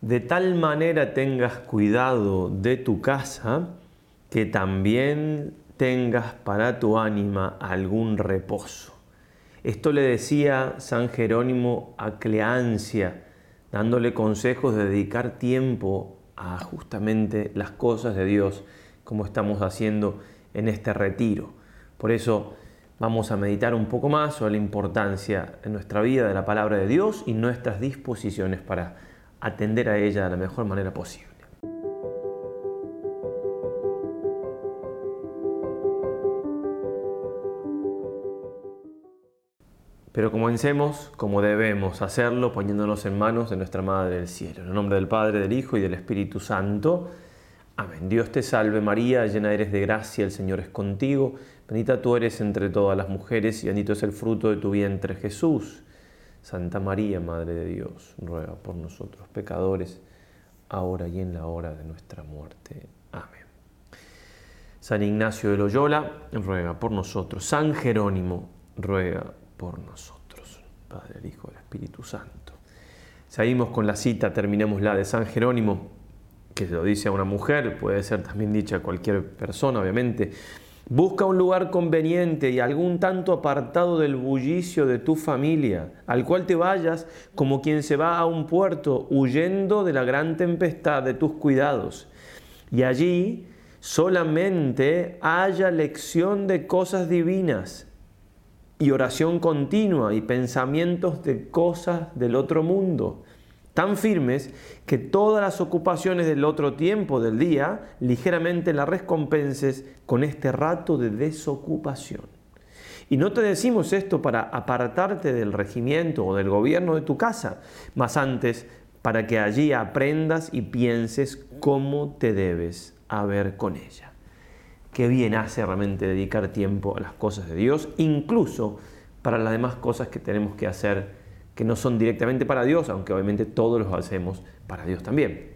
de tal manera tengas cuidado de tu casa que también tengas para tu ánima algún reposo. Esto le decía San Jerónimo a Cleancia, dándole consejos de dedicar tiempo a justamente las cosas de Dios, como estamos haciendo en este retiro. Por eso vamos a meditar un poco más sobre la importancia en nuestra vida de la palabra de Dios y nuestras disposiciones para atender a ella de la mejor manera posible. Pero comencemos como debemos hacerlo, poniéndonos en manos de nuestra Madre del Cielo. En el nombre del Padre, del Hijo y del Espíritu Santo. Amén. Dios te salve María, llena eres de gracia, el Señor es contigo. Bendita tú eres entre todas las mujeres y bendito es el fruto de tu vientre Jesús. Santa María, Madre de Dios, ruega por nosotros pecadores, ahora y en la hora de nuestra muerte. Amén. San Ignacio de Loyola, ruega por nosotros. San Jerónimo, ruega por nosotros. Padre, el Hijo, el Espíritu Santo. Seguimos con la cita, terminemos la de San Jerónimo, que lo dice a una mujer, puede ser también dicha a cualquier persona, obviamente. Busca un lugar conveniente y algún tanto apartado del bullicio de tu familia, al cual te vayas como quien se va a un puerto, huyendo de la gran tempestad de tus cuidados. Y allí solamente haya lección de cosas divinas y oración continua y pensamientos de cosas del otro mundo tan firmes que todas las ocupaciones del otro tiempo del día ligeramente las recompenses con este rato de desocupación. Y no te decimos esto para apartarte del regimiento o del gobierno de tu casa, más antes para que allí aprendas y pienses cómo te debes haber con ella. Qué bien hace realmente dedicar tiempo a las cosas de Dios, incluso para las demás cosas que tenemos que hacer que no son directamente para Dios, aunque obviamente todos los hacemos para Dios también.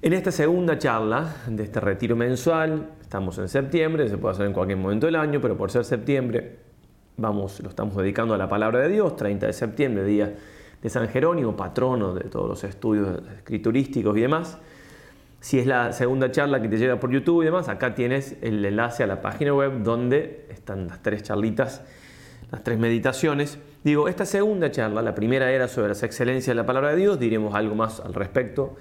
En esta segunda charla de este retiro mensual, estamos en septiembre, se puede hacer en cualquier momento del año, pero por ser septiembre, vamos, lo estamos dedicando a la palabra de Dios, 30 de septiembre, día de San Jerónimo, patrono de todos los estudios escriturísticos y demás. Si es la segunda charla que te llega por YouTube y demás, acá tienes el enlace a la página web donde están las tres charlitas, las tres meditaciones Digo, esta segunda charla, la primera era sobre las excelencias de la palabra de Dios, diremos algo más al respecto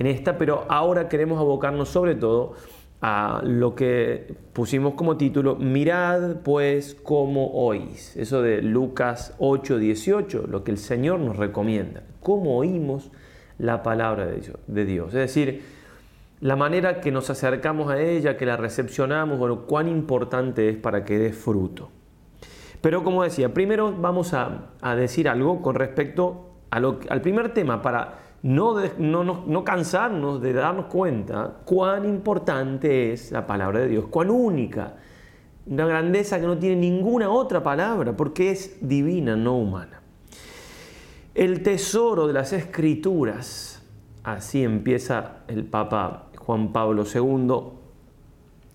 en esta, pero ahora queremos abocarnos sobre todo a lo que pusimos como título, mirad pues cómo oís. Eso de Lucas 8, 18, lo que el Señor nos recomienda, cómo oímos la palabra de Dios. Es decir, la manera que nos acercamos a ella, que la recepcionamos, bueno, cuán importante es para que dé fruto. Pero como decía, primero vamos a, decir algo con respecto al primer tema para no, no, cansarnos de darnos cuenta cuán importante es la palabra de Dios, cuán única, una grandeza que no tiene ninguna otra palabra, porque es divina, no humana. El tesoro de las escrituras, así empieza el Papa Juan Pablo II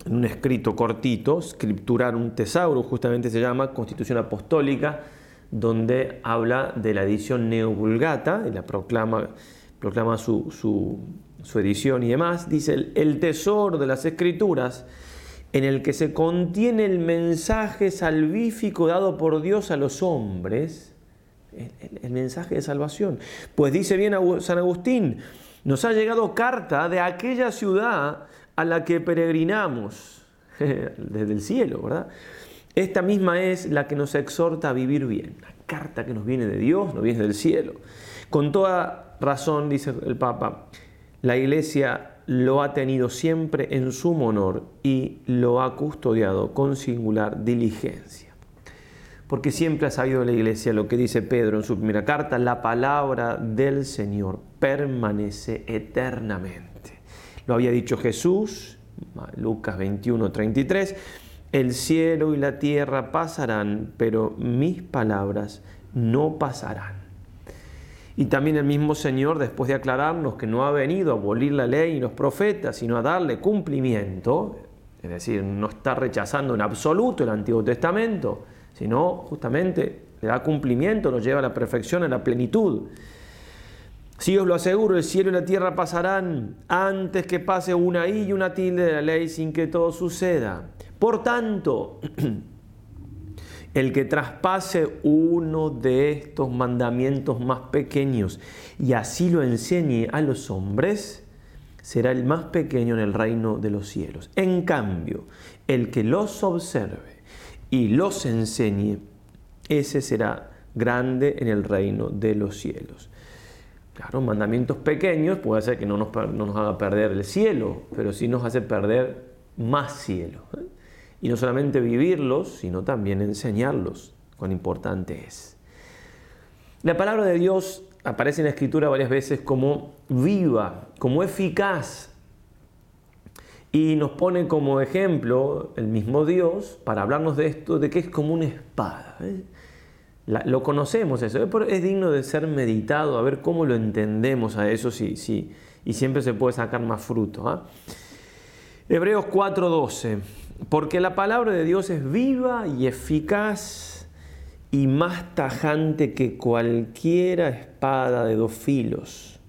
en un escrito cortito, Scripturar un tesauro, justamente se llama Constitución Apostólica, donde habla de la edición neovulgata, y la proclama, proclama su, su, edición y demás, dice el tesoro de las escrituras en el que se contiene el mensaje salvífico dado por Dios a los hombres, el, mensaje de salvación. Pues dice bien San Agustín, nos ha llegado carta de aquella ciudad a la que peregrinamos desde el cielo, ¿verdad? Esta misma es la que nos exhorta a vivir bien, la carta que nos viene de Dios, nos viene del cielo. Con toda razón, dice el Papa, la Iglesia lo ha tenido siempre en su honor y lo ha custodiado con singular diligencia. Porque siempre ha sabido la Iglesia lo que dice Pedro en su primera carta, la palabra del Señor permanece eternamente. Lo había dicho Jesús, Lucas 21, 33, el cielo y la tierra pasarán, pero mis palabras no pasarán. Y también el mismo Señor, después de aclararnos que no ha venido a abolir la ley y los profetas, sino a darle cumplimiento, es decir, no está rechazando en absoluto el Antiguo Testamento, sino justamente le da cumplimiento, lo lleva a la perfección, a la plenitud. Si os lo aseguro, el cielo y la tierra pasarán antes que pase una i y una tilde de la ley sin que todo suceda. Por tanto, el que traspase uno de estos mandamientos más pequeños y así lo enseñe a los hombres, será el más pequeño en el reino de los cielos. En cambio, el que los observe y los enseñe, ese será grande en el reino de los cielos. Claro, mandamientos pequeños puede ser que no nos, no nos haga perder el cielo, pero sí nos hace perder más cielo. ¿eh? Y no solamente vivirlos, sino también enseñarlos, cuán importante es. La palabra de Dios aparece en la escritura varias veces como viva, como eficaz. Y nos pone como ejemplo el mismo Dios para hablarnos de esto, de que es como una espada. ¿eh? Lo conocemos eso, es digno de ser meditado, a ver cómo lo entendemos a eso sí, sí, y siempre se puede sacar más fruto. ¿ah? Hebreos 4:12, porque la palabra de Dios es viva y eficaz y más tajante que cualquiera espada de dos filos,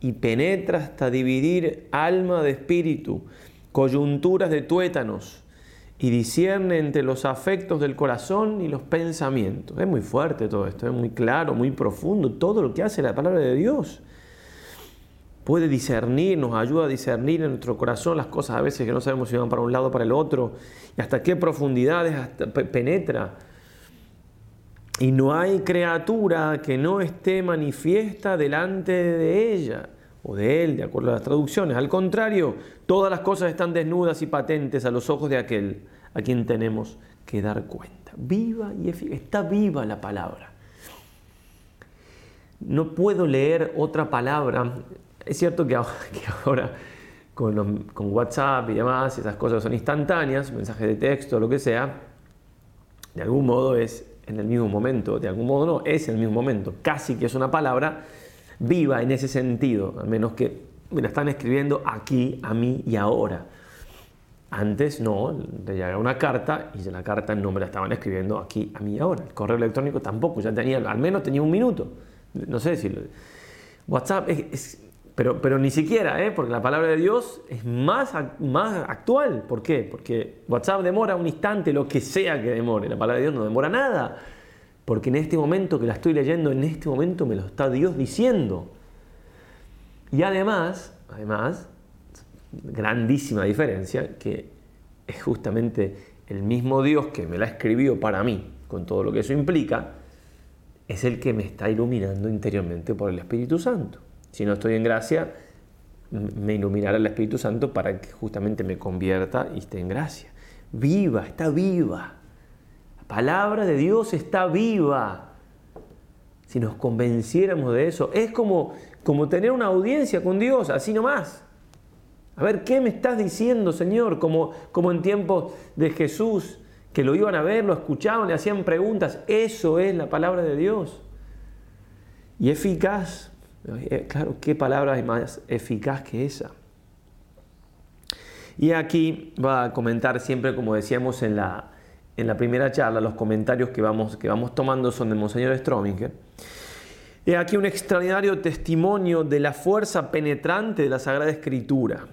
y penetra hasta dividir alma de espíritu, coyunturas de tuétanos y discierne entre los afectos del corazón y los pensamientos. Es muy fuerte todo esto, es muy claro, muy profundo, todo lo que hace la palabra de Dios. Puede discernir, nos ayuda a discernir en nuestro corazón las cosas a veces que no sabemos si van para un lado o para el otro, y hasta qué profundidades penetra. Y no hay criatura que no esté manifiesta delante de ella o de él, de acuerdo a las traducciones. Al contrario, todas las cosas están desnudas y patentes a los ojos de aquel a quien tenemos que dar cuenta. Viva y eficaz. Está viva la palabra. No puedo leer otra palabra. Es cierto que ahora, con, WhatsApp y demás, esas cosas son instantáneas, mensajes de texto, lo que sea, de algún modo es en el mismo momento, de algún modo no, es en el mismo momento. Casi que es una palabra viva en ese sentido, al menos que me la están escribiendo aquí, a mí y ahora. Antes no, le llegaba una carta y la carta no me la estaban escribiendo aquí, a mí y ahora. El correo electrónico tampoco, ya tenía, al menos tenía un minuto. No sé si... WhatsApp pero, pero ni siquiera, ¿eh? porque la palabra de Dios es más, más actual. ¿Por qué? Porque WhatsApp demora un instante, lo que sea que demore. La palabra de Dios no demora nada porque en este momento que la estoy leyendo, en este momento me lo está Dios diciendo. Y además, además, grandísima diferencia, que es justamente el mismo Dios que me la escribió para mí, con todo lo que eso implica, es el que me está iluminando interiormente por el Espíritu Santo. Si no estoy en gracia, me iluminará el Espíritu Santo para que justamente me convierta y esté en gracia. Viva, está viva palabra de Dios está viva. Si nos convenciéramos de eso, es como, como tener una audiencia con Dios, así nomás. A ver, ¿qué me estás diciendo, Señor? Como, como en tiempos de Jesús, que lo iban a ver, lo escuchaban, le hacían preguntas. Eso es la palabra de Dios. Y eficaz. Eh, claro, ¿qué palabra es más eficaz que esa? Y aquí va a comentar siempre, como decíamos en la, en la primera charla, los comentarios que vamos, que vamos tomando son de Monseñor Strominger. He aquí un extraordinario testimonio de la fuerza penetrante de la Sagrada Escritura.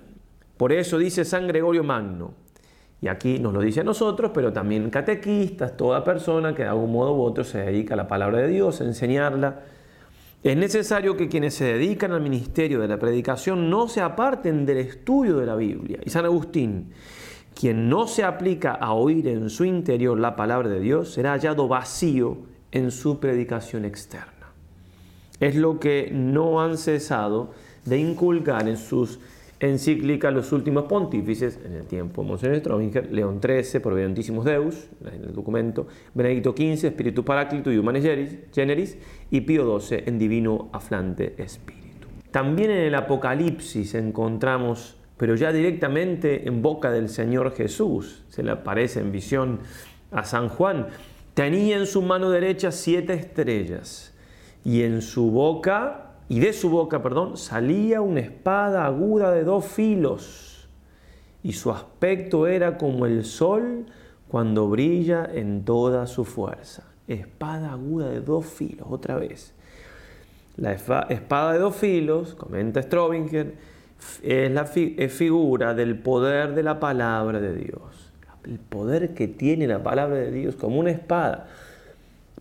Por eso dice San Gregorio Magno, y aquí nos lo dice a nosotros, pero también catequistas, toda persona que de algún modo u otro se dedica a la palabra de Dios, a enseñarla. Es necesario que quienes se dedican al ministerio de la predicación no se aparten del estudio de la Biblia. Y San Agustín, quien no se aplica a oír en su interior la palabra de Dios será hallado vacío en su predicación externa. Es lo que no han cesado de inculcar en sus encíclicas los últimos pontífices, en el tiempo de Monseñor León XIII, Providentísimos Deus, en el documento, Benedicto XV, Espíritu Paráclito y Humanis Generis, y Pío XII, en Divino Aflante Espíritu. También en el Apocalipsis encontramos pero ya directamente en boca del Señor Jesús. Se le aparece en visión a San Juan. Tenía en su mano derecha siete estrellas y en su boca, y de su boca, perdón, salía una espada aguda de dos filos y su aspecto era como el sol cuando brilla en toda su fuerza. Espada aguda de dos filos, otra vez. La espada de dos filos, comenta Strobinger, es la figura del poder de la palabra de Dios. El poder que tiene la palabra de Dios como una espada.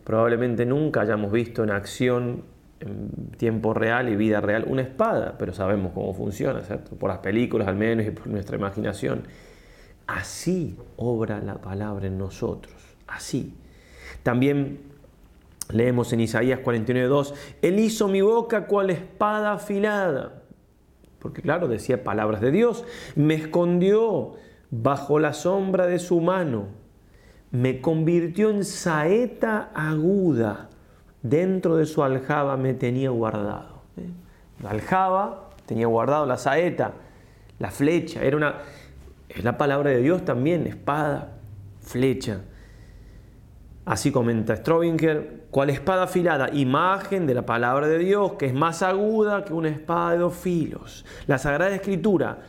Probablemente nunca hayamos visto en acción en tiempo real y vida real una espada, pero sabemos cómo funciona, ¿cierto? Por las películas al menos y por nuestra imaginación. Así obra la palabra en nosotros, así. También leemos en Isaías 49.2, Él hizo mi boca cual espada afilada, porque claro, decía palabras de Dios, me escondió bajo la sombra de su mano, me convirtió en saeta aguda dentro de su aljaba me tenía guardado. ¿eh? La aljaba tenía guardado la saeta, la flecha, era una, es la palabra de Dios también, espada, flecha. Así comenta Strobinger, cual espada afilada, imagen de la palabra de Dios, que es más aguda que una espada de dos filos. La Sagrada Escritura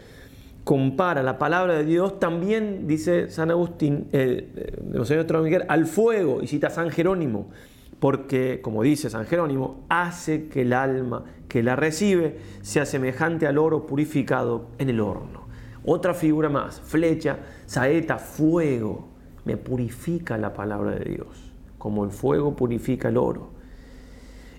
compara la palabra de Dios también, dice San Agustín, eh, eh Strobinger, al fuego, y cita San Jerónimo, porque, como dice San Jerónimo, hace que el alma que la recibe sea semejante al oro purificado en el horno. Otra figura más, flecha, saeta, fuego, me purifica la palabra de Dios, como el fuego purifica el oro.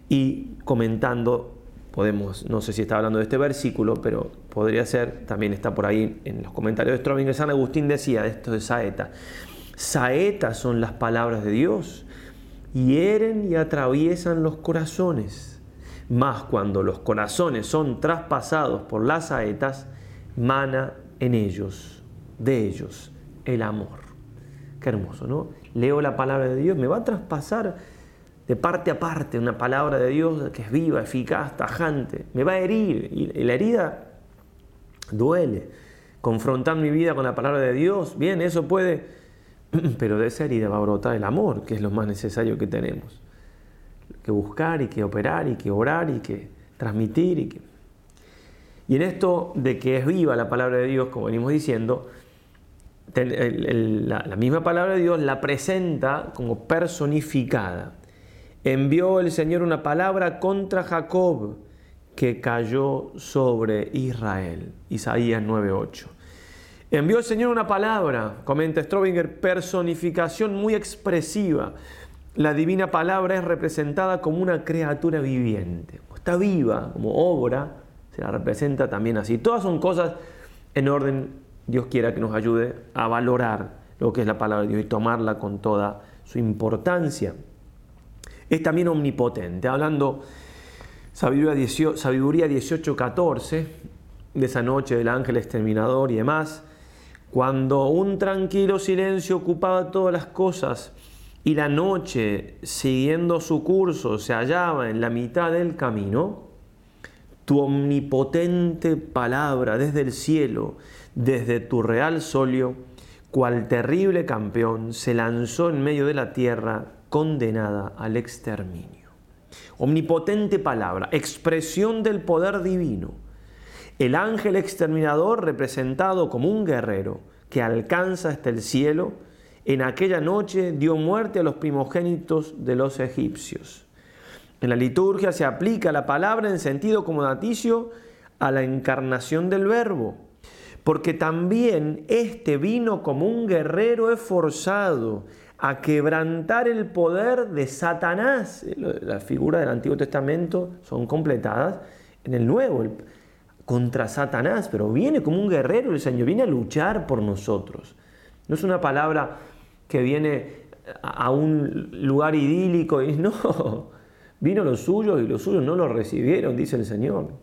Y comentando, podemos, no sé si está hablando de este versículo, pero podría ser, también está por ahí en los comentarios de Strobing, San Agustín decía de esto de saeta. Saetas son las palabras de Dios hieren y atraviesan los corazones. Mas cuando los corazones son traspasados por las saetas, mana en ellos, de ellos, el amor. Qué hermoso, ¿no? Leo la palabra de Dios, me va a traspasar de parte a parte una palabra de Dios que es viva, eficaz, tajante. Me va a herir y la herida duele. Confrontar mi vida con la palabra de Dios, bien, eso puede pero de esa herida va a brotar el amor, que es lo más necesario que tenemos. Que buscar y que operar y que orar y que transmitir y que... Y en esto de que es viva la palabra de Dios, como venimos diciendo, la, misma palabra de Dios la presenta como personificada. Envió el Señor una palabra contra Jacob que cayó sobre Israel. Isaías 9:8. Envió el Señor una palabra, comenta Strobinger, personificación muy expresiva. La divina palabra es representada como una criatura viviente. Está viva como obra, se la representa también así. Todas son cosas en orden, Dios quiera que nos ayude a valorar lo que es la palabra de Dios y tomarla con toda su importancia. Es también omnipotente, hablando sabiduría 18.14, de esa noche del ángel exterminador y demás, cuando un tranquilo silencio ocupaba todas las cosas y la noche, siguiendo su curso, se hallaba en la mitad del camino, tu omnipotente palabra desde el cielo, desde tu real solio, cual terrible campeón, se lanzó en medio de la tierra condenada al exterminio. Omnipotente palabra, expresión del poder divino el ángel exterminador representado como un guerrero que alcanza hasta el cielo, en aquella noche dio muerte a los primogénitos de los egipcios. En la liturgia se aplica la palabra en sentido comodaticio a la encarnación del verbo, porque también este vino como un guerrero esforzado a quebrantar el poder de Satanás. Las figuras del Antiguo Testamento son completadas en el Nuevo contra Satanás, pero viene como un guerrero el Señor, viene a luchar por nosotros. No es una palabra que viene a un lugar idílico y no, vino los suyos y los suyos no lo recibieron, dice el Señor.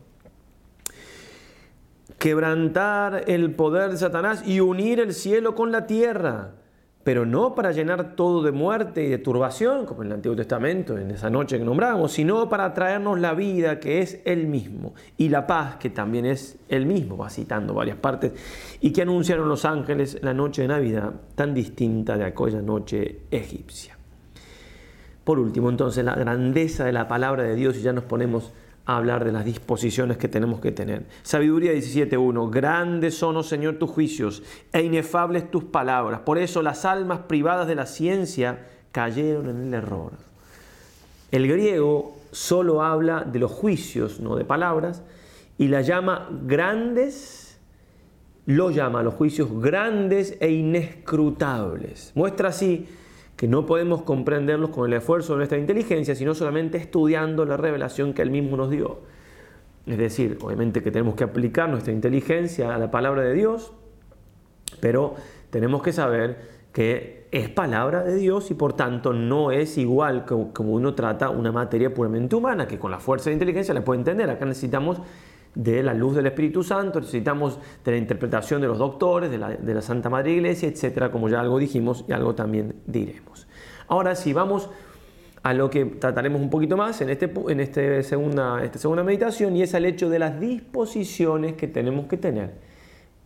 Quebrantar el poder de Satanás y unir el cielo con la tierra pero no para llenar todo de muerte y de turbación, como en el Antiguo Testamento, en esa noche que nombramos, sino para traernos la vida que es Él mismo y la paz que también es Él mismo, va citando varias partes, y que anunciaron los ángeles la noche de Navidad, tan distinta de aquella noche egipcia. Por último, entonces, la grandeza de la palabra de Dios, y ya nos ponemos hablar de las disposiciones que tenemos que tener. Sabiduría 17.1. Grandes son, oh Señor, tus juicios e inefables tus palabras. Por eso las almas privadas de la ciencia cayeron en el error. El griego solo habla de los juicios, no de palabras, y la llama grandes, lo llama los juicios grandes e inescrutables. Muestra así que no podemos comprenderlos con el esfuerzo de nuestra inteligencia, sino solamente estudiando la revelación que Él mismo nos dio. Es decir, obviamente que tenemos que aplicar nuestra inteligencia a la palabra de Dios, pero tenemos que saber que es palabra de Dios y por tanto no es igual como uno trata una materia puramente humana, que con la fuerza de inteligencia la puede entender. Acá necesitamos de la luz del Espíritu Santo, necesitamos de la interpretación de los doctores, de la, Santa Madre Iglesia, etcétera, como ya algo dijimos y algo también diremos. Ahora sí, vamos a lo que trataremos un poquito más en, este, en este segunda, esta segunda meditación y es el hecho de las disposiciones que tenemos que tener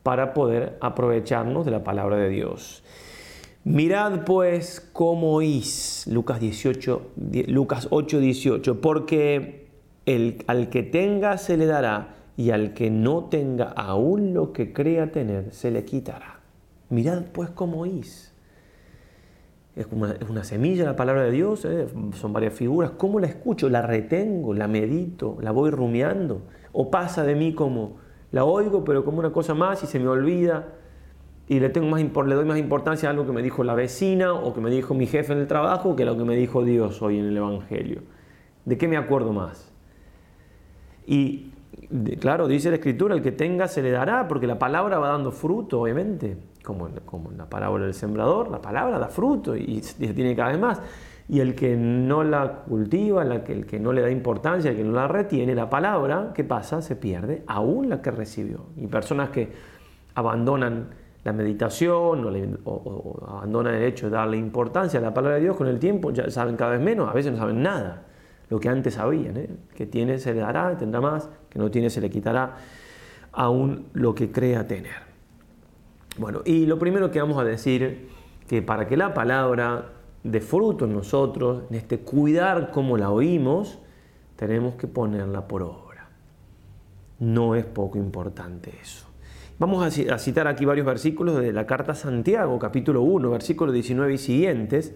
para poder aprovecharnos de la palabra de Dios. Mirad pues cómo oís, Lucas, 18, Lucas 8, 18, porque el, al que tenga se le dará y al que no tenga aún lo que crea tener se le quitará. Mirad pues cómo una, es una semilla la palabra de Dios, ¿eh? son varias figuras. ¿Cómo la escucho? ¿La retengo? ¿La medito? ¿La voy rumiando? ¿O pasa de mí como la oigo pero como una cosa más y se me olvida? Y le, tengo más, le doy más importancia a algo que me dijo la vecina o que me dijo mi jefe en el trabajo que a lo que me dijo Dios hoy en el Evangelio. ¿De qué me acuerdo más? Y claro, dice la escritura, el que tenga se le dará, porque la palabra va dando fruto, obviamente, como, como la parábola del sembrador, la palabra da fruto y, tiene cada vez más. Y el que no la cultiva, el que no le da importancia, el que no la retiene, la palabra, ¿qué pasa? Se pierde, aún la que recibió. Y personas que abandonan la meditación o, o abandonan el hecho de darle importancia a la palabra de Dios con el tiempo, ya saben cada vez menos, a veces no saben nada lo que antes sabían. ¿eh? Que tiene se le dará, tendrá más, que no tiene se le quitará aún lo que crea tener. Bueno, y lo primero que vamos a decir, que para que la palabra de fruto en nosotros, en este cuidar como la oímos, tenemos que ponerla por obra. No es poco importante eso. Vamos a citar aquí varios versículos de la carta a Santiago, capítulo 1, versículos 19 y siguientes,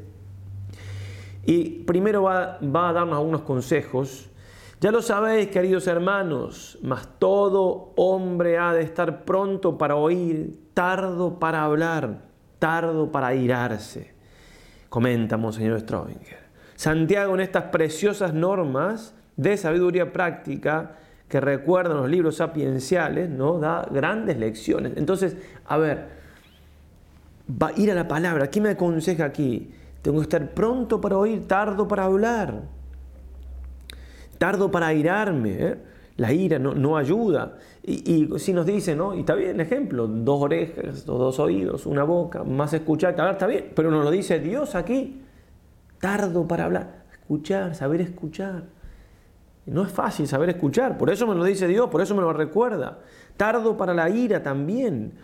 y primero va, a darnos algunos consejos. Ya lo sabéis, queridos hermanos, mas todo hombre ha de estar pronto para oír, tardo para hablar, tardo para irarse. Comenta Monseñor Strobinger. Santiago en estas preciosas normas de sabiduría práctica que recuerdan los libros sapienciales, ¿no? da grandes lecciones. Entonces, a ver, va a ir a la palabra. ¿Qué me aconseja aquí? Tengo que estar pronto para oír, tardo para hablar, tardo para airarme. ¿eh? La ira no, ayuda. Y, si nos dice, ¿no? Y está bien ejemplo, dos orejas, dos oídos, una boca, más escuchar hablar, está bien. Pero nos lo dice Dios aquí. Tardo para hablar. Escuchar, saber escuchar. No es fácil saber escuchar, por eso me lo dice Dios, por eso me lo recuerda. Tardo para la ira también,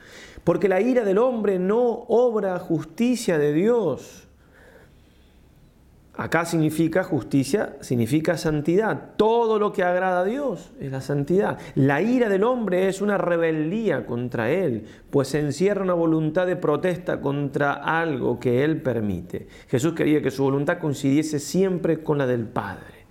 porque la ira del hombre no obra justicia de Dios. Acá significa justicia, significa santidad. Todo lo que agrada a Dios es la santidad. La ira del hombre es una rebeldía contra Él, pues encierra una voluntad de protesta contra algo que Él permite. Jesús quería que su voluntad coincidiese siempre con la del Padre.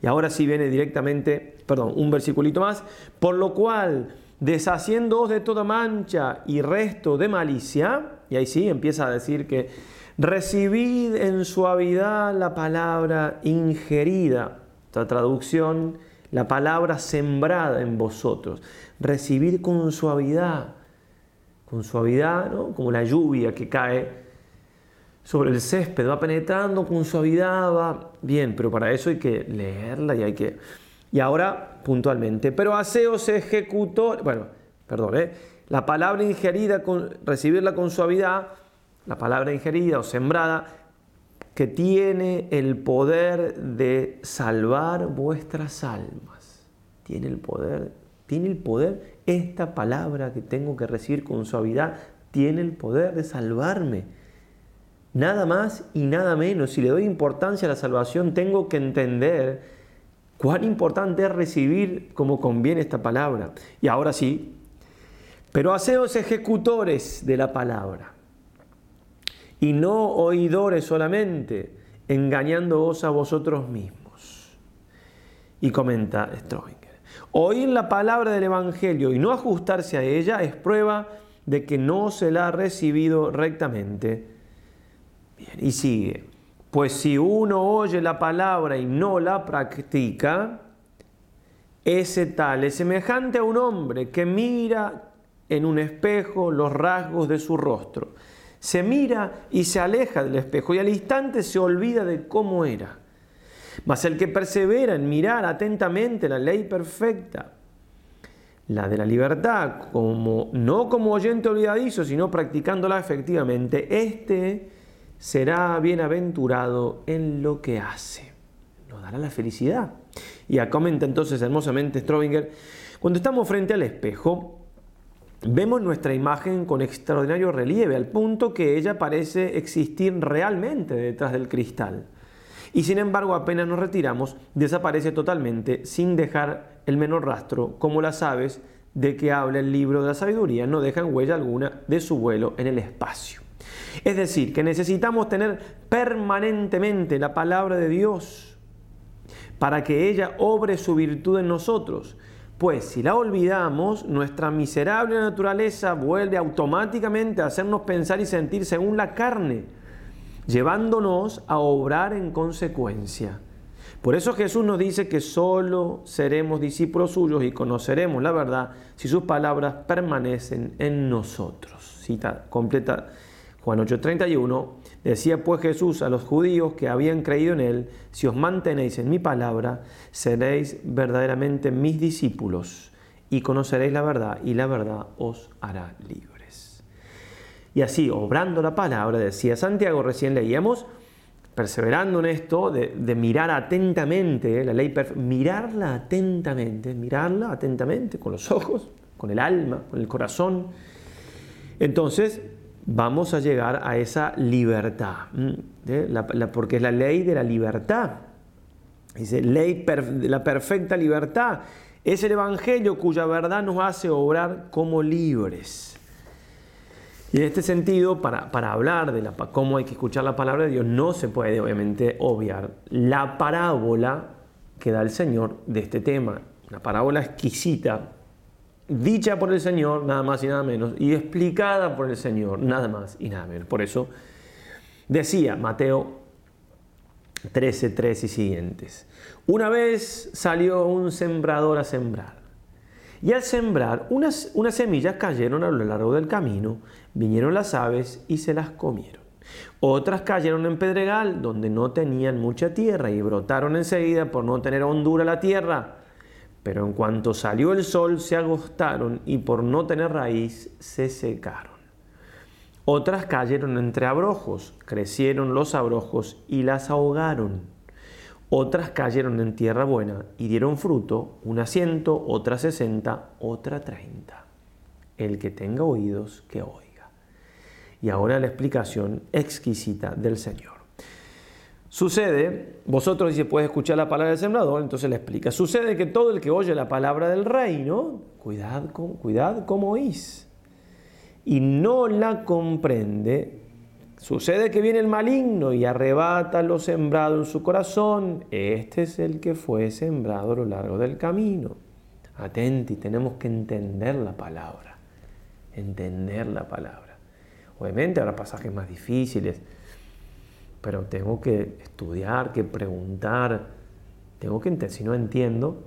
Y ahora sí viene directamente, perdón, un versiculito más, por lo cual, deshaciéndoos de toda mancha y resto de malicia, y ahí sí empieza a decir que Recibid en suavidad la palabra ingerida. Esta traducción, la palabra sembrada en vosotros. Recibid con suavidad. Con suavidad, ¿no? como la lluvia que cae sobre el césped, va penetrando con suavidad, va bien, pero para eso hay que leerla y hay que... Y ahora, puntualmente, pero haceos ejecutor, bueno, perdón, ¿eh? la palabra ingerida, con, recibirla con suavidad, la palabra ingerida o sembrada, que tiene el poder de salvar vuestras almas. Tiene el poder, tiene el poder, esta palabra que tengo que recibir con suavidad, tiene el poder de salvarme. Nada más y nada menos. Si le doy importancia a la salvación, tengo que entender cuán importante es recibir como conviene esta palabra. Y ahora sí, pero haceos ejecutores de la palabra y no oidores solamente, engañándoos a vosotros mismos. Y comenta Strobinger. Oír la palabra del Evangelio y no ajustarse a ella es prueba de que no se la ha recibido rectamente. Bien, y sigue. Pues si uno oye la palabra y no la practica, ese tal es semejante a un hombre que mira en un espejo los rasgos de su rostro. Se mira y se aleja del espejo y al instante se olvida de cómo era. Mas el que persevera en mirar atentamente la ley perfecta, la de la libertad, como, no como oyente olvidadizo, sino practicándola efectivamente, éste será bienaventurado en lo que hace. Nos dará la felicidad. Y comenta entonces hermosamente Strobinger, cuando estamos frente al espejo, vemos nuestra imagen con extraordinario relieve, al punto que ella parece existir realmente detrás del cristal. Y sin embargo, apenas nos retiramos, desaparece totalmente sin dejar el menor rastro, como las aves de que habla el libro de la sabiduría no dejan huella alguna de su vuelo en el espacio. Es decir, que necesitamos tener permanentemente la palabra de Dios para que ella obre su virtud en nosotros. Pues si la olvidamos, nuestra miserable naturaleza vuelve automáticamente a hacernos pensar y sentir según la carne, llevándonos a obrar en consecuencia. Por eso Jesús nos dice que solo seremos discípulos suyos y conoceremos la verdad si sus palabras permanecen en nosotros. Cita completa Juan 8:31. Decía pues Jesús a los judíos que habían creído en él, si os mantenéis en mi palabra, seréis verdaderamente mis discípulos y conoceréis la verdad y la verdad os hará libres. Y así, obrando la palabra, decía Santiago, recién leíamos, perseverando en esto, de, mirar atentamente la ley, mirarla atentamente, mirarla atentamente con los ojos, con el alma, con el corazón. Entonces vamos a llegar a esa libertad, porque es la ley de la libertad. Dice, ley de la perfecta libertad. Es el Evangelio cuya verdad nos hace obrar como libres. Y en este sentido, para, hablar de la, cómo hay que escuchar la palabra de Dios, no se puede obviamente obviar la parábola que da el Señor de este tema. Una parábola exquisita, dicha por el Señor, nada más y nada menos, y explicada por el Señor, nada más y nada menos. Por eso decía Mateo 13, 3 y siguientes. Una vez salió un sembrador a sembrar. Y al sembrar, unas, unas semillas cayeron a lo largo del camino, vinieron las aves y se las comieron. Otras cayeron en pedregal, donde no tenían mucha tierra y brotaron enseguida por no tener hondura la tierra. Pero en cuanto salió el sol se agostaron y por no tener raíz se secaron. Otras cayeron entre abrojos, crecieron los abrojos y las ahogaron. Otras cayeron en tierra buena y dieron fruto, una ciento, otra sesenta, otra treinta. El que tenga oídos, que oiga. Y ahora la explicación exquisita del Señor. Sucede, vosotros si puede escuchar la palabra del sembrador, entonces le explica. Sucede que todo el que oye la palabra del reino, cuidad, cuidad como oís, y no la comprende, Sucede que viene el maligno y arrebata lo sembrado en su corazón. Este es el que fue sembrado a lo largo del camino. Atenti, tenemos que entender la palabra. Entender la palabra. Obviamente habrá pasajes más difíciles, pero tengo que estudiar, que preguntar. Tengo que entender. Si no entiendo,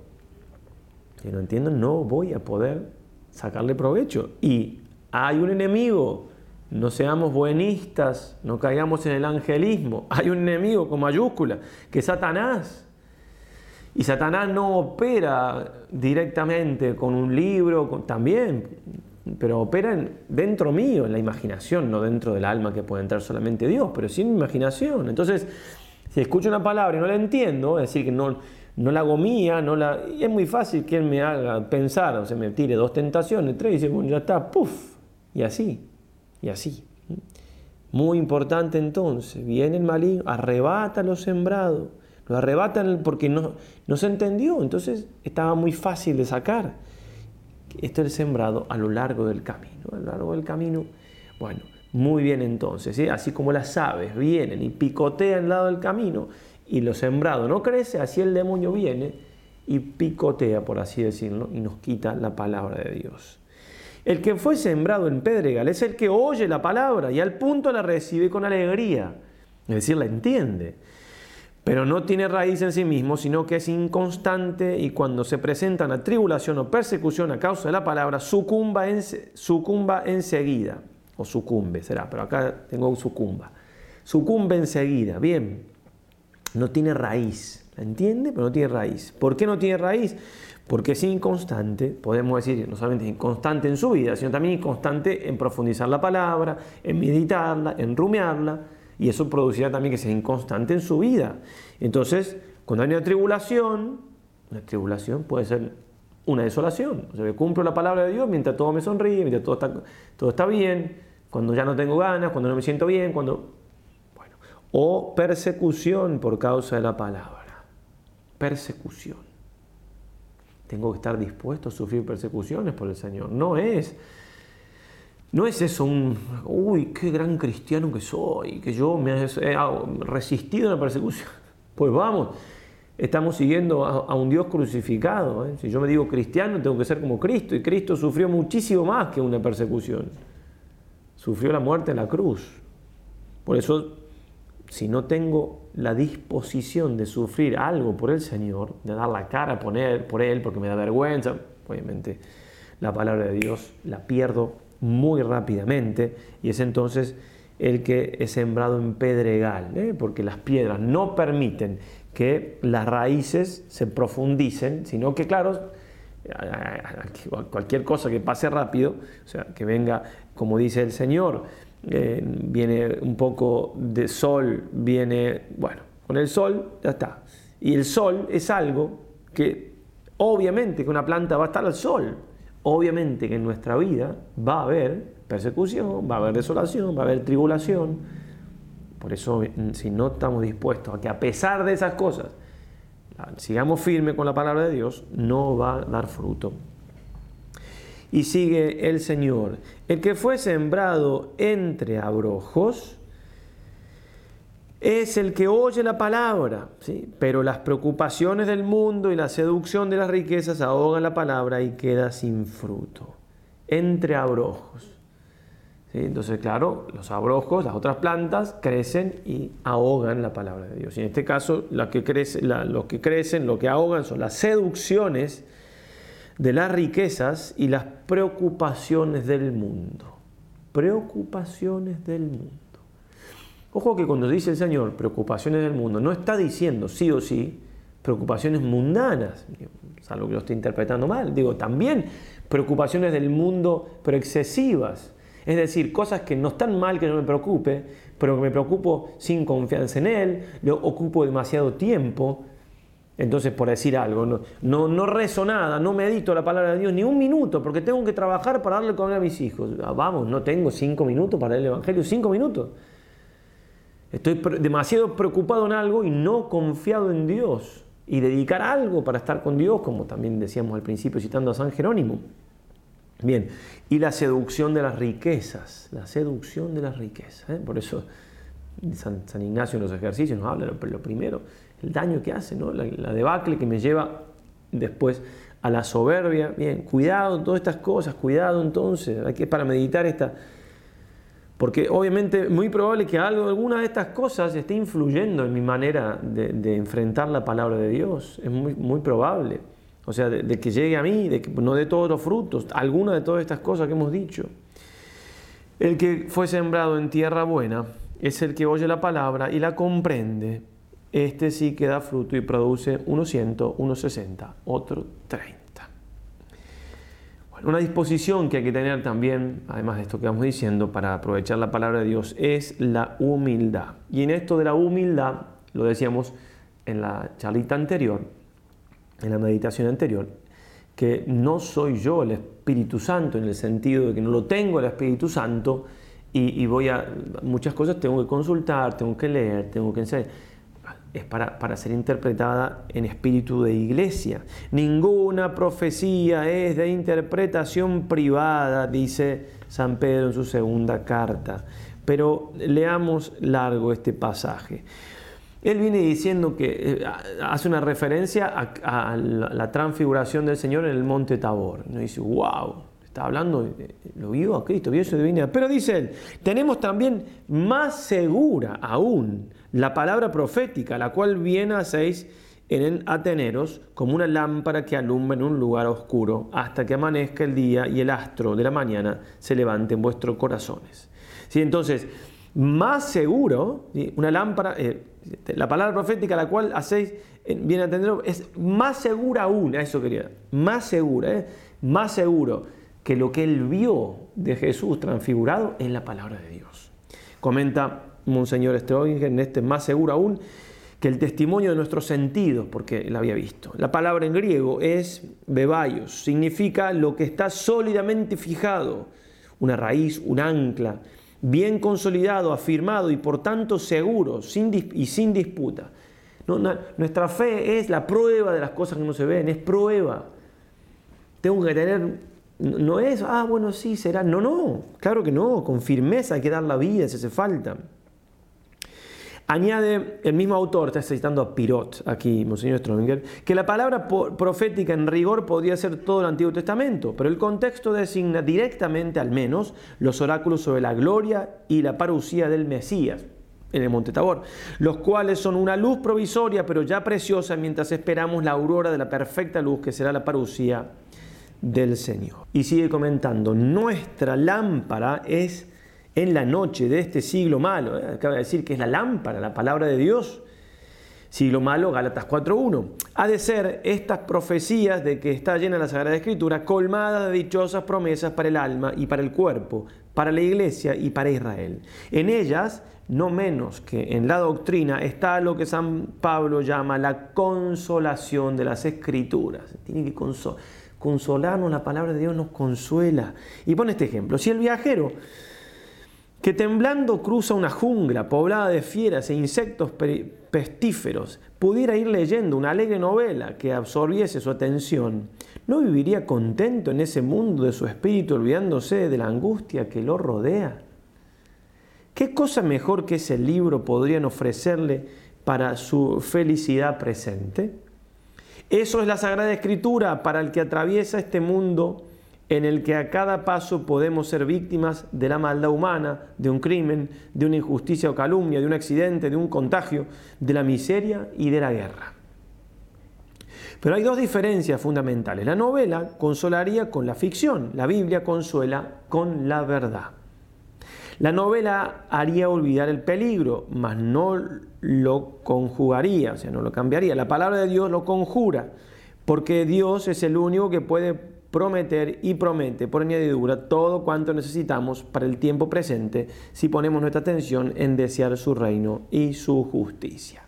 si no entiendo, no voy a poder sacarle provecho. Y hay un enemigo no seamos buenistas, no caigamos en el angelismo. Hay un enemigo con mayúscula, que es Satanás. Y Satanás no opera directamente con un libro, también, pero opera dentro mío, en la imaginación, no dentro del alma que puede entrar solamente Dios, pero sin imaginación. Entonces, si escucho una palabra y no la entiendo, es decir, que no, no la hago no la, es muy fácil que él me haga pensar, o sea, me tire dos tentaciones, tres, y dice, bueno, ya está, puff, y así. Y así. Muy importante entonces, viene el maligno, arrebata lo sembrado, lo arrebatan porque no, no se entendió, entonces estaba muy fácil de sacar. Esto es sembrado a lo largo del camino, a lo largo del camino. Bueno, muy bien entonces, así como las aves vienen y picotean al lado del camino y lo sembrado no crece, así el demonio viene y picotea, por así decirlo, y nos quita la palabra de Dios. El que fue sembrado en pedregal es el que oye la palabra y al punto la recibe con alegría, es decir, la entiende, pero no tiene raíz en sí mismo, sino que es inconstante y cuando se presenta una tribulación o persecución a causa de la palabra, sucumba, en, sucumba enseguida, o sucumbe será, pero acá tengo sucumba, sucumbe enseguida, bien, no tiene raíz, ¿la entiende? Pero no tiene raíz. ¿Por qué no tiene raíz? porque es inconstante, podemos decir, no solamente inconstante en su vida, sino también inconstante en profundizar la palabra, en meditarla, en rumiarla, y eso producirá también que sea inconstante en su vida. Entonces, cuando hay una tribulación, una tribulación puede ser una desolación. O sea, cumplo la palabra de Dios mientras todo me sonríe, mientras todo está, todo está bien, cuando ya no tengo ganas, cuando no me siento bien, cuando... Bueno, o persecución por causa de la palabra. Persecución tengo que estar dispuesto a sufrir persecuciones por el Señor. No es, no es eso un, uy, qué gran cristiano que soy, que yo me he resistido a la persecución. Pues vamos, estamos siguiendo a, un Dios crucificado. ¿eh? Si yo me digo cristiano, tengo que ser como Cristo. Y Cristo sufrió muchísimo más que una persecución. Sufrió la muerte en la cruz. Por eso si no tengo la disposición de sufrir algo por el Señor, de dar la cara por por él porque me da vergüenza, obviamente la palabra de Dios la pierdo muy rápidamente y es entonces el que es sembrado en pedregal, ¿eh? porque las piedras no permiten que las raíces se profundicen, sino que claro, cualquier cosa que pase rápido, o sea, que venga, como dice el Señor, eh, viene un poco de sol, viene, bueno, con el sol ya está. Y el sol es algo que obviamente que una planta va a estar al sol, obviamente que en nuestra vida va a haber persecución, va a haber desolación, va a haber tribulación. Por eso si no estamos dispuestos a que a pesar de esas cosas sigamos firmes con la palabra de Dios, no va a dar fruto. Y sigue el Señor. El que fue sembrado entre abrojos es el que oye la palabra, ¿sí? pero las preocupaciones del mundo y la seducción de las riquezas ahogan la palabra y queda sin fruto. Entre abrojos. Entonces, claro, los abrojos, las otras plantas, crecen y ahogan la palabra de Dios. Y en este caso, que crece, los que crecen, lo que ahogan son las seducciones de las riquezas y las preocupaciones del mundo. Preocupaciones del mundo. Ojo que cuando dice el Señor preocupaciones del mundo, no está diciendo sí o sí preocupaciones mundanas, es algo que lo estoy interpretando mal, digo también preocupaciones del mundo pero excesivas, es decir, cosas que no están mal que no me preocupe, pero que me preocupo sin confianza en Él, lo ocupo demasiado tiempo, entonces, por decir algo, no, no, no, rezo nada, no medito la palabra de Dios ni un minuto, porque tengo que trabajar para darle comer a mis hijos. Ah, vamos, no tengo cinco minutos para el Evangelio, cinco minutos. Estoy demasiado preocupado en algo y no confiado en Dios. Y dedicar algo para estar con Dios, como también decíamos al principio citando a San Jerónimo. Bien, y la seducción de las riquezas, la seducción de las riquezas. ¿eh? Por eso San, Ignacio en los ejercicios nos habla, pero lo primero el daño que hace, ¿no? la, debacle que me lleva después a la soberbia. Bien, cuidado en todas estas cosas, cuidado entonces, hay que para meditar esta... Porque obviamente muy probable que algo, alguna de estas cosas esté influyendo en mi manera de, enfrentar la palabra de Dios. Es muy, probable. O sea, de, que llegue a mí, no de todos los frutos, alguna de todas estas cosas que hemos dicho. El que fue sembrado en tierra buena es el que oye la palabra y la comprende este sí que da fruto y produce unos 100, unos 60, otro 30. Una disposición que hay que tener también, además de esto que vamos diciendo, para aprovechar la palabra de Dios, es la humildad. Y en esto de la humildad, lo decíamos en la charlita anterior, en la meditación anterior, que no soy yo el Espíritu Santo en el sentido de que no lo tengo el Espíritu Santo y, y voy a muchas cosas tengo que consultar, tengo que leer, tengo que enseñar es para, ser interpretada en espíritu de iglesia. Ninguna profecía es de interpretación privada, dice San Pedro en su segunda carta. Pero leamos largo este pasaje. él viene diciendo que eh, hace una referencia a, la, transfiguración del Señor en el monte Tabor. Dice, wow, está hablando, lo vio a Cristo, vio su divinidad. Pero dice él, tenemos también más segura aún la palabra profética, la cual viene a en Ateneros como una lámpara que alumbra en un lugar oscuro hasta que amanezca el día y el astro de la mañana se levante en vuestros corazones. ¿Sí? Entonces, más seguro, una lámpara, eh, la palabra profética la cual hacéis bien entender es más segura aún, eso quería, más segura, ¿eh? más seguro que lo que él vio de Jesús transfigurado en la palabra de Dios. Comenta Monseñor Stroinger en este más seguro aún que el testimonio de nuestros sentidos, porque él había visto. La palabra en griego es bebaios, significa lo que está sólidamente fijado, una raíz, un ancla, bien consolidado, afirmado y por tanto seguro sin, y sin disputa. nuestra fe es la prueba de las cosas que no se ven, es prueba. Tengo que tener, no es, ah, bueno, sí, será. No, no, claro que no, con firmeza hay que dar la vida si hace falta. Añade el mismo autor, está citando a Pirot aquí, Monseñor Stronger, que la palabra profética en rigor podría ser todo el Antiguo Testamento, pero el contexto designa directamente al menos los oráculos sobre la gloria y la parucía del Mesías en el Monte Tabor, los cuales son una luz provisoria pero ya preciosa mientras esperamos la aurora de la perfecta luz que será la parucía del Señor. Y sigue comentando, nuestra lámpara es en la noche de este siglo malo. ¿eh? Acaba de decir que es la lámpara, la palabra de Dios. Siglo malo, Gálatas 4.1. Ha de ser estas profecías de que está llena la Sagrada Escritura colmadas de dichosas promesas para el alma y para el cuerpo, para la iglesia y para Israel. En ellas, no menos que en la doctrina, está lo que San Pablo llama la consolación de las Escrituras. Tiene que consolarnos, la palabra de Dios nos consuela. Y pone este ejemplo. Si el viajero que temblando cruza una jungla poblada de fieras e insectos pestíferos, pudiera ir leyendo una alegre novela que absorbiese su atención, ¿no viviría contento en ese mundo de su espíritu olvidándose de la angustia que lo rodea? ¿Qué cosa mejor que ese libro podrían ofrecerle para su felicidad presente? Eso es la Sagrada Escritura para el que atraviesa este mundo en el que a cada paso podemos ser víctimas de la maldad humana, de un crimen, de una injusticia o calumnia, de un accidente, de un contagio, de la miseria y de la guerra. Pero hay dos diferencias fundamentales. La novela consolaría con la ficción, la Biblia consuela con la verdad. La novela haría olvidar el peligro, mas no lo conjugaría, o sea, no lo cambiaría. La palabra de Dios lo conjura, porque Dios es el único que puede prometer y promete por añadidura todo cuanto necesitamos para el tiempo presente si ponemos nuestra atención en desear su reino y su justicia.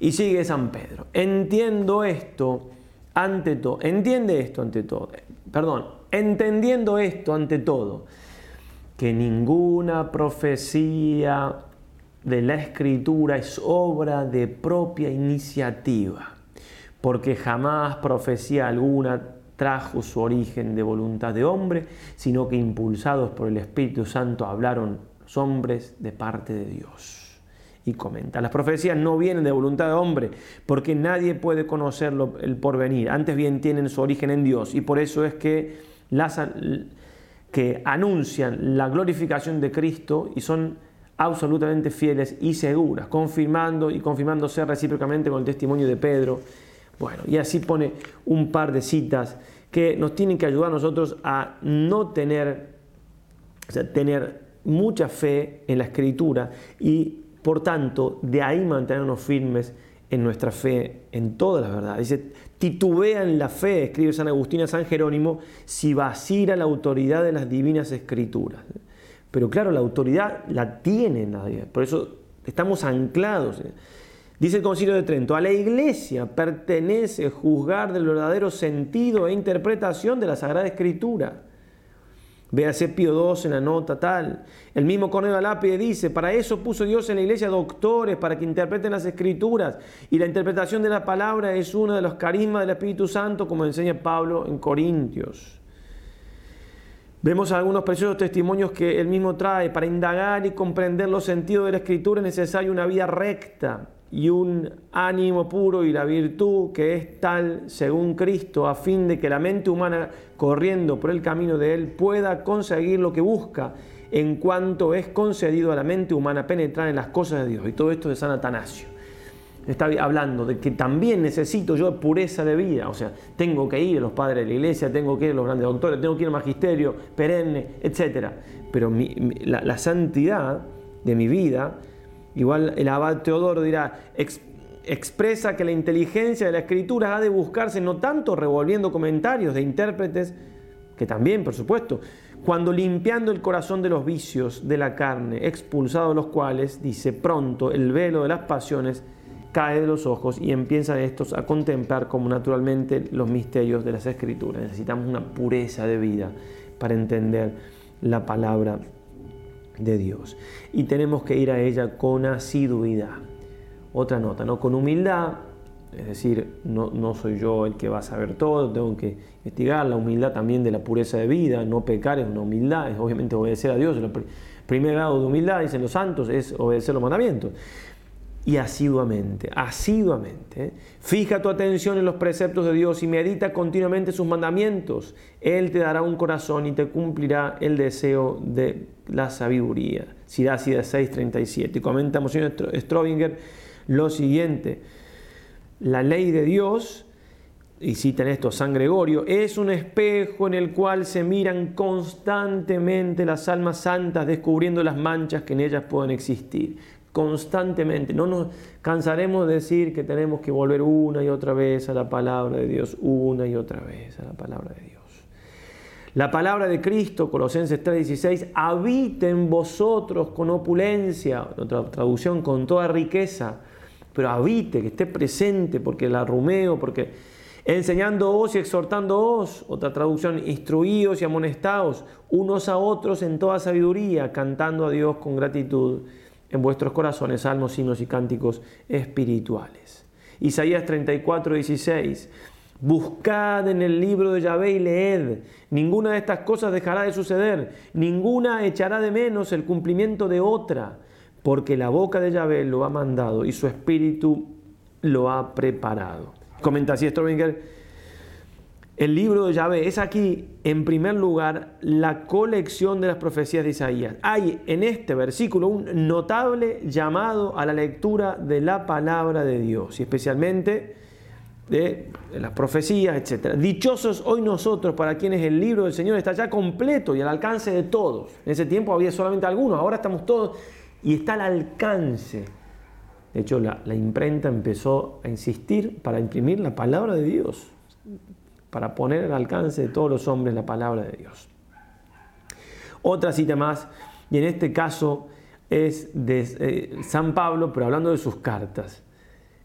Y sigue San Pedro. Entiendo esto ante todo. Entiende esto ante todo. Perdón, entendiendo esto ante todo, que ninguna profecía de la escritura es obra de propia iniciativa, porque jamás profecía alguna trajo su origen de voluntad de hombre, sino que impulsados por el Espíritu Santo hablaron los hombres de parte de Dios. Y comenta, las profecías no vienen de voluntad de hombre, porque nadie puede conocerlo el porvenir, antes bien tienen su origen en Dios, y por eso es que, las, que anuncian la glorificación de Cristo y son absolutamente fieles y seguras, confirmando y confirmándose recíprocamente con el testimonio de Pedro bueno, y así pone un par de citas que nos tienen que ayudar a nosotros a no tener, tener mucha fe en la escritura y por tanto de ahí mantenernos firmes en nuestra fe en todas las verdades. Dice, titubean la fe, escribe San Agustín a San Jerónimo, si vacila la autoridad de las divinas escrituras. Pero claro, la autoridad la tiene nadie, por eso estamos anclados. Dice el Concilio de Trento, a la iglesia pertenece juzgar del verdadero sentido e interpretación de la Sagrada Escritura. Véase Pío II en la nota tal. El mismo Cornelio Lápide dice, para eso puso Dios en la iglesia doctores, para que interpreten las escrituras. Y la interpretación de la palabra es uno de los carismas del Espíritu Santo, como enseña Pablo en Corintios. Vemos algunos preciosos testimonios que él mismo trae. Para indagar y comprender los sentidos de la escritura es necesaria una vida recta y un ánimo puro y la virtud que es tal según Cristo, a fin de que la mente humana, corriendo por el camino de Él, pueda conseguir lo que busca en cuanto es concedido a la mente humana penetrar en las cosas de Dios. Y todo esto de San Atanasio. Está hablando de que también necesito yo pureza de vida, o sea, tengo que ir a los padres de la iglesia, tengo que ir a los grandes doctores, tengo que ir al magisterio perenne, etc. Pero la santidad de mi vida Igual el abad Teodoro dirá, expresa que la inteligencia de la escritura ha de buscarse no tanto revolviendo comentarios de intérpretes, que también, por supuesto, cuando limpiando el corazón de los vicios de la carne, expulsados los cuales, dice, pronto el velo de las pasiones cae de los ojos y empiezan estos a contemplar como naturalmente los misterios de las escrituras. Necesitamos una pureza de vida para entender la palabra de Dios. Y tenemos que ir a ella con asiduidad. Otra nota, ¿no? Con humildad, es decir, no, no, soy yo el que va a saber todo, tengo que investigar la humildad también de la pureza de vida, no pecar es una humildad, es obviamente obedecer a Dios. El primer grado de humildad, dicen los santos, es obedecer los mandamientos y asiduamente, asiduamente. Fija tu atención en los preceptos de Dios y medita continuamente sus mandamientos. Él te dará un corazón y te cumplirá el deseo de la sabiduría. Siracida 6:37. Y comenta Monsignor Strobinger lo siguiente. La ley de Dios, y cita esto San Gregorio, es un espejo en el cual se miran constantemente las almas santas descubriendo las manchas que en ellas pueden existir constantemente. No nos cansaremos de decir que tenemos que volver una y otra vez a la palabra de Dios, una y otra vez a la palabra de Dios. La palabra de Cristo, Colosenses 3:16, habite en vosotros con opulencia, otra traducción con toda riqueza, pero habite, que esté presente, porque la rumeo, porque enseñándoos y exhortándoos, otra traducción, instruíos y amonestaos unos a otros en toda sabiduría, cantando a Dios con gratitud en vuestros corazones salmos, himnos y cánticos espirituales. Isaías 34, 16. Buscad en el libro de Yahvé y leed. Ninguna de estas cosas dejará de suceder. Ninguna echará de menos el cumplimiento de otra. Porque la boca de Yahvé lo ha mandado y su espíritu lo ha preparado. Comenta así Strobinger el libro de Yahvé es aquí, en primer lugar, la colección de las profecías de Isaías. Hay en este versículo un notable llamado a la lectura de la palabra de Dios y especialmente de, las profecías, etc. Dichosos hoy nosotros para quienes el libro del Señor está ya completo y al alcance de todos. En ese tiempo había solamente algunos, ahora estamos todos y está al alcance. De hecho, la, la imprenta empezó a insistir para imprimir la palabra de Dios para poner al alcance de todos los hombres la palabra de Dios. Otra cita más, y en este caso es de eh, San Pablo, pero hablando de sus cartas.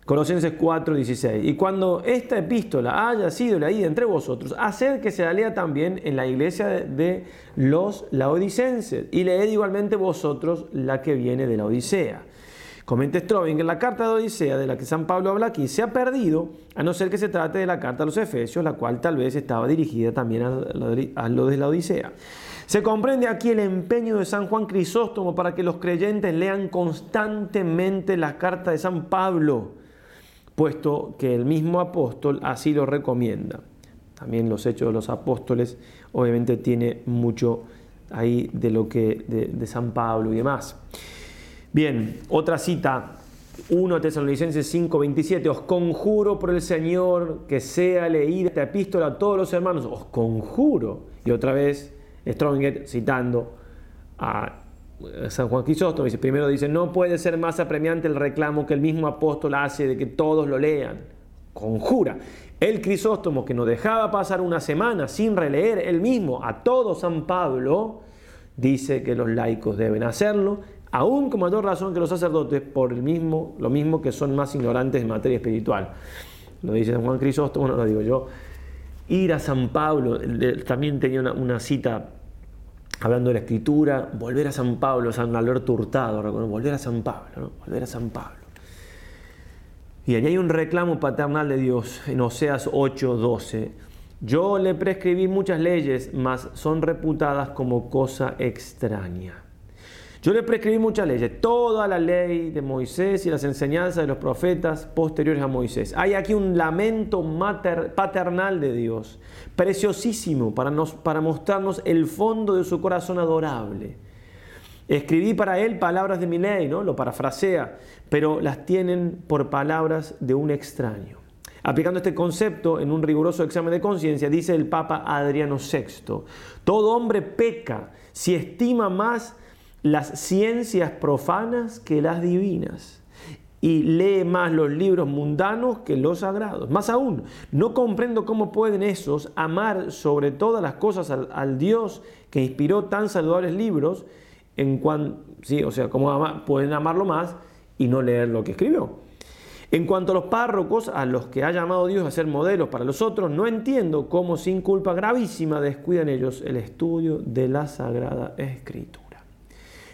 Colosenses 4, 16. Y cuando esta epístola haya sido leída entre vosotros, haced que se la lea también en la iglesia de los laodicenses, y leed igualmente vosotros la que viene de la Odisea Comenta Strobing, la carta de Odisea de la que San Pablo habla aquí se ha perdido, a no ser que se trate de la carta a los Efesios, la cual tal vez estaba dirigida también a lo de la Odisea. Se comprende aquí el empeño de San Juan Crisóstomo para que los creyentes lean constantemente la carta de San Pablo, puesto que el mismo apóstol así lo recomienda. También los hechos de los apóstoles obviamente tiene mucho ahí de lo que de San Pablo y demás. Bien, otra cita, 1 Tesalonicenses 5, 27, os conjuro por el Señor que sea leída esta epístola a todos los hermanos, os conjuro. Y otra vez, Stronger citando a San Juan Crisóstomo, dice, primero dice, no puede ser más apremiante el reclamo que el mismo apóstol hace de que todos lo lean. Conjura. El Crisóstomo que no dejaba pasar una semana sin releer él mismo a todo San Pablo, dice que los laicos deben hacerlo aún con mayor razón que los sacerdotes, por el mismo, lo mismo que son más ignorantes en materia espiritual. Lo dice Juan Crisóstomo, no lo digo yo. Ir a San Pablo, también tenía una, cita hablando de la escritura, volver a San Pablo, San Alberto Hurtado, volver a San Pablo, volver a San Pablo. Y allí hay un reclamo paternal de Dios en Oseas 8, 12. Yo le prescribí muchas leyes, mas son reputadas como cosa extraña. Yo le prescribí muchas leyes, toda la ley de Moisés y las enseñanzas de los profetas posteriores a Moisés. Hay aquí un lamento paternal de Dios, preciosísimo para, nos, para mostrarnos el fondo de su corazón adorable. Escribí para él palabras de mi ley, ¿no? Lo parafrasea, pero las tienen por palabras de un extraño. Aplicando este concepto en un riguroso examen de conciencia, dice el Papa Adriano VI, todo hombre peca si estima más las ciencias profanas que las divinas y lee más los libros mundanos que los sagrados. Más aún, no comprendo cómo pueden esos amar sobre todas las cosas al, Dios que inspiró tan saludables libros, en cuanto, sí, o sea, cómo pueden amarlo más y no leer lo que escribió. En cuanto a los párrocos, a los que ha llamado Dios a ser modelos para los otros, no entiendo cómo sin culpa gravísima descuidan ellos el estudio de la Sagrada Escritura.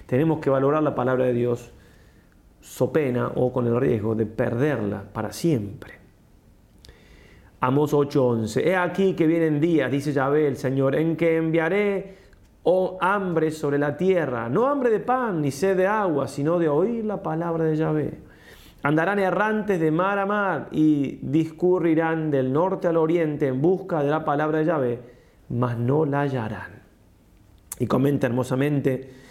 Tenemos que valorar la palabra de Dios so pena o con el riesgo de perderla para siempre. Amos 8:11. He aquí que vienen días, dice Yahvé el Señor, en que enviaré oh, hambre sobre la tierra, no hambre de pan ni sed de agua, sino de oír la palabra de Yahvé Andarán errantes de mar a mar y discurrirán del norte al oriente en busca de la palabra de Yahvé, mas no la hallarán. Y comenta hermosamente,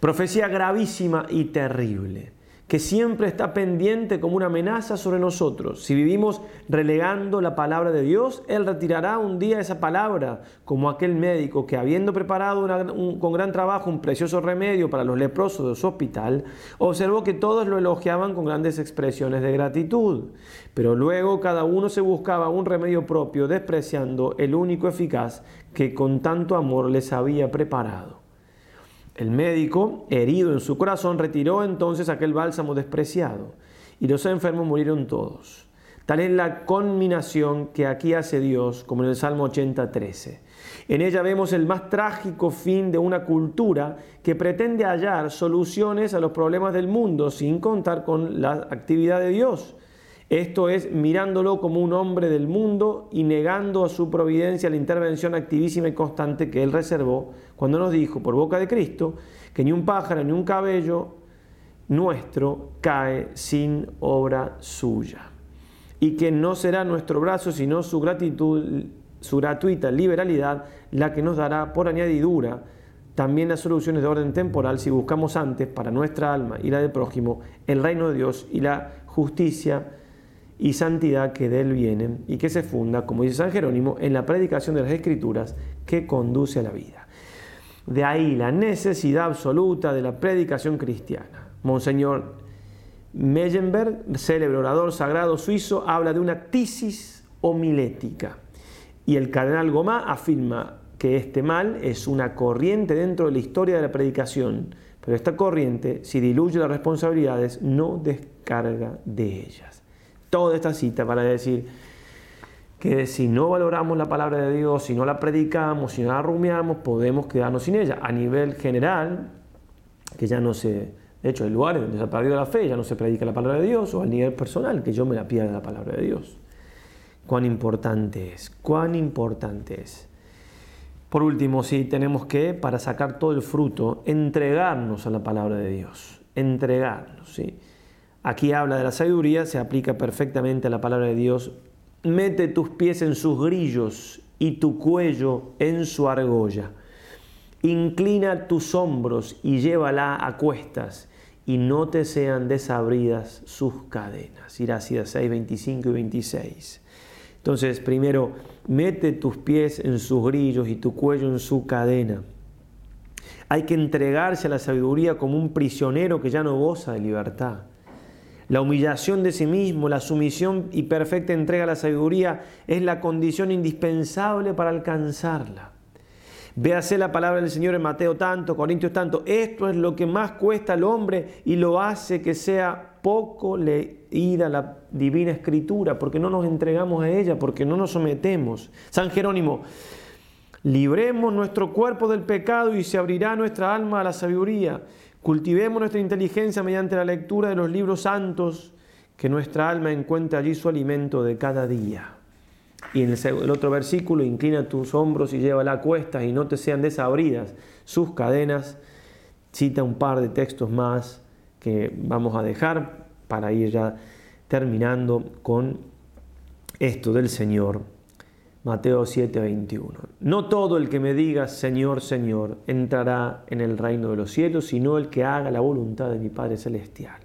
profecía gravísima y terrible que siempre está pendiente como una amenaza sobre nosotros. Si vivimos relegando la palabra de Dios, Él retirará un día esa palabra, como aquel médico que habiendo preparado con gran trabajo un precioso remedio para los leprosos de su hospital, observó que todos lo elogiaban con grandes expresiones de gratitud. Pero luego cada uno se buscaba un remedio propio, despreciando el único eficaz que con tanto amor les había preparado. El médico, herido en su corazón, retiró entonces aquel bálsamo despreciado y los enfermos murieron todos. Tal es la conminación que aquí hace Dios, como en el Salmo 80, 13. En ella vemos el más trágico fin de una cultura que pretende hallar soluciones a los problemas del mundo sin contar con la actividad de Dios. Esto es mirándolo como un hombre del mundo y negando a su providencia la intervención activísima y constante que él reservó cuando nos dijo por boca de Cristo que ni un pájaro ni un cabello nuestro cae sin obra suya. Y que no será nuestro brazo sino su gratitud, su gratuita liberalidad la que nos dará por añadidura también las soluciones de orden temporal si buscamos antes para nuestra alma y la del prójimo el reino de Dios y la justicia y santidad que de él viene y que se funda, como dice San Jerónimo, en la predicación de las Escrituras que conduce a la vida. De ahí la necesidad absoluta de la predicación cristiana. Monseñor Meyenberg, célebre orador sagrado suizo, habla de una tisis homilética. Y el cardenal Gomá afirma que este mal es una corriente dentro de la historia de la predicación, pero esta corriente, si diluye las responsabilidades, no descarga de ellas toda esta cita para decir que si no valoramos la palabra de Dios, si no la predicamos, si no la rumiamos, podemos quedarnos sin ella. A nivel general, que ya no se, de hecho hay lugares donde se ha perdido la fe, ya no se predica la palabra de Dios, o a nivel personal, que yo me la pierda la palabra de Dios. Cuán importante es, cuán importante es. Por último, sí, tenemos que, para sacar todo el fruto, entregarnos a la palabra de Dios. Entregarnos, ¿sí? Aquí habla de la sabiduría, se aplica perfectamente a la palabra de Dios. Mete tus pies en sus grillos y tu cuello en su argolla. Inclina tus hombros y llévala a cuestas y no te sean desabridas sus cadenas. Irácidas 6, 25 y 26. Entonces, primero, mete tus pies en sus grillos y tu cuello en su cadena. Hay que entregarse a la sabiduría como un prisionero que ya no goza de libertad. La humillación de sí mismo, la sumisión y perfecta entrega a la sabiduría es la condición indispensable para alcanzarla. Véase la palabra del Señor en Mateo tanto, Corintios tanto. Esto es lo que más cuesta al hombre y lo hace que sea poco leída la divina escritura, porque no nos entregamos a ella, porque no nos sometemos. San Jerónimo, libremos nuestro cuerpo del pecado y se abrirá nuestra alma a la sabiduría. Cultivemos nuestra inteligencia mediante la lectura de los libros santos, que nuestra alma encuentre allí su alimento de cada día. Y en el otro versículo, inclina tus hombros y llévala a cuestas y no te sean desabridas sus cadenas. cita un par de textos más que vamos a dejar para ir ya terminando con esto del Señor. Mateo 7:21. No todo el que me diga Señor, Señor entrará en el reino de los cielos, sino el que haga la voluntad de mi Padre Celestial.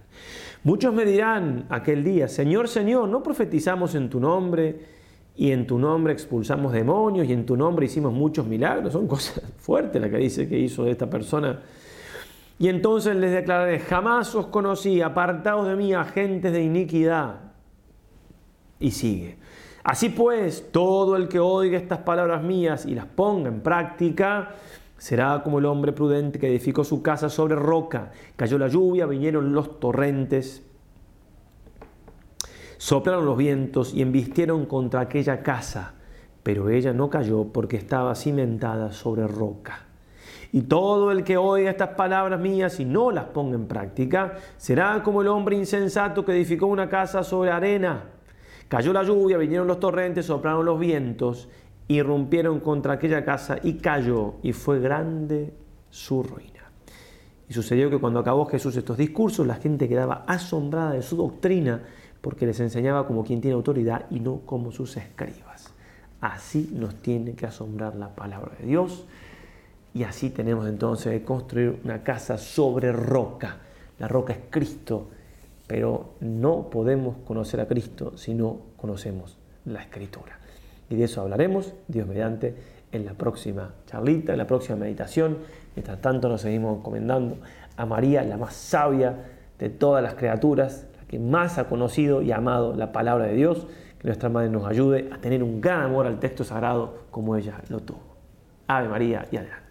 Muchos me dirán aquel día, Señor, Señor, ¿no profetizamos en tu nombre y en tu nombre expulsamos demonios y en tu nombre hicimos muchos milagros? Son cosas fuertes las que dice que hizo esta persona. Y entonces les declararé, jamás os conocí, apartados de mí, agentes de iniquidad. Y sigue. Así pues, todo el que oiga estas palabras mías y las ponga en práctica, será como el hombre prudente que edificó su casa sobre roca. Cayó la lluvia, vinieron los torrentes, soplaron los vientos y embistieron contra aquella casa, pero ella no cayó porque estaba cimentada sobre roca. Y todo el que oiga estas palabras mías y no las ponga en práctica, será como el hombre insensato que edificó una casa sobre arena Cayó la lluvia, vinieron los torrentes, soplaron los vientos, irrumpieron contra aquella casa y cayó, y fue grande su ruina. Y sucedió que cuando acabó Jesús estos discursos, la gente quedaba asombrada de su doctrina, porque les enseñaba como quien tiene autoridad y no como sus escribas. Así nos tiene que asombrar la palabra de Dios, y así tenemos entonces que construir una casa sobre roca. La roca es Cristo, pero no podemos conocer a Cristo si no conocemos la Escritura. Y de eso hablaremos, Dios mediante, en la próxima charlita, en la próxima meditación. Mientras tanto nos seguimos encomendando a María, la más sabia de todas las criaturas, la que más ha conocido y amado la palabra de Dios. Que nuestra Madre nos ayude a tener un gran amor al texto sagrado como ella lo tuvo. Ave María y adelante.